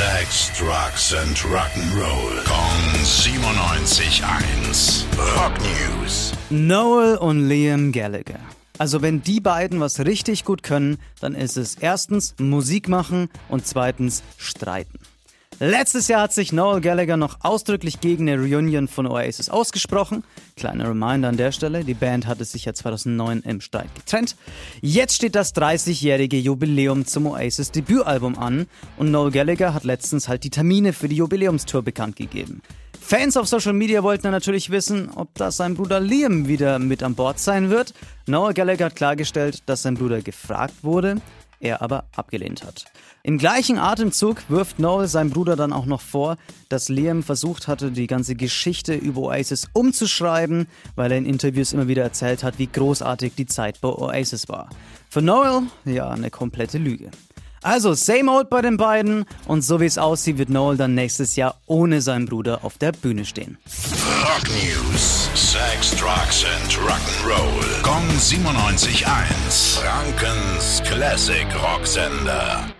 Sex, Drugs and Rock'n'Roll. Kong 97.1. Rock News. Noel und Liam Gallagher. Also wenn die beiden was richtig gut können, dann ist es erstens Musik machen und zweitens streiten. Letztes Jahr hat sich Noel Gallagher noch ausdrücklich gegen eine Reunion von Oasis ausgesprochen. Kleiner Reminder an der Stelle, die Band hatte sich ja 2009 im Streit getrennt. Jetzt steht das 30-jährige Jubiläum zum Oasis Debütalbum an und Noel Gallagher hat letztens halt die Termine für die Jubiläumstour bekannt gegeben. Fans auf Social Media wollten natürlich wissen, ob da sein Bruder Liam wieder mit an Bord sein wird. Noel Gallagher hat klargestellt, dass sein Bruder gefragt wurde er aber abgelehnt hat. Im gleichen Atemzug wirft Noel seinem Bruder dann auch noch vor, dass Liam versucht hatte, die ganze Geschichte über Oasis umzuschreiben, weil er in Interviews immer wieder erzählt hat, wie großartig die Zeit bei Oasis war. Für Noel, ja, eine komplette Lüge. Also, same old bei den beiden und so wie es aussieht, wird Noel dann nächstes Jahr ohne seinen Bruder auf der Bühne stehen. Rock News: Sex, Drugs and Rock'n'Roll. Gong 97.1. Frankens Classic Rocksender.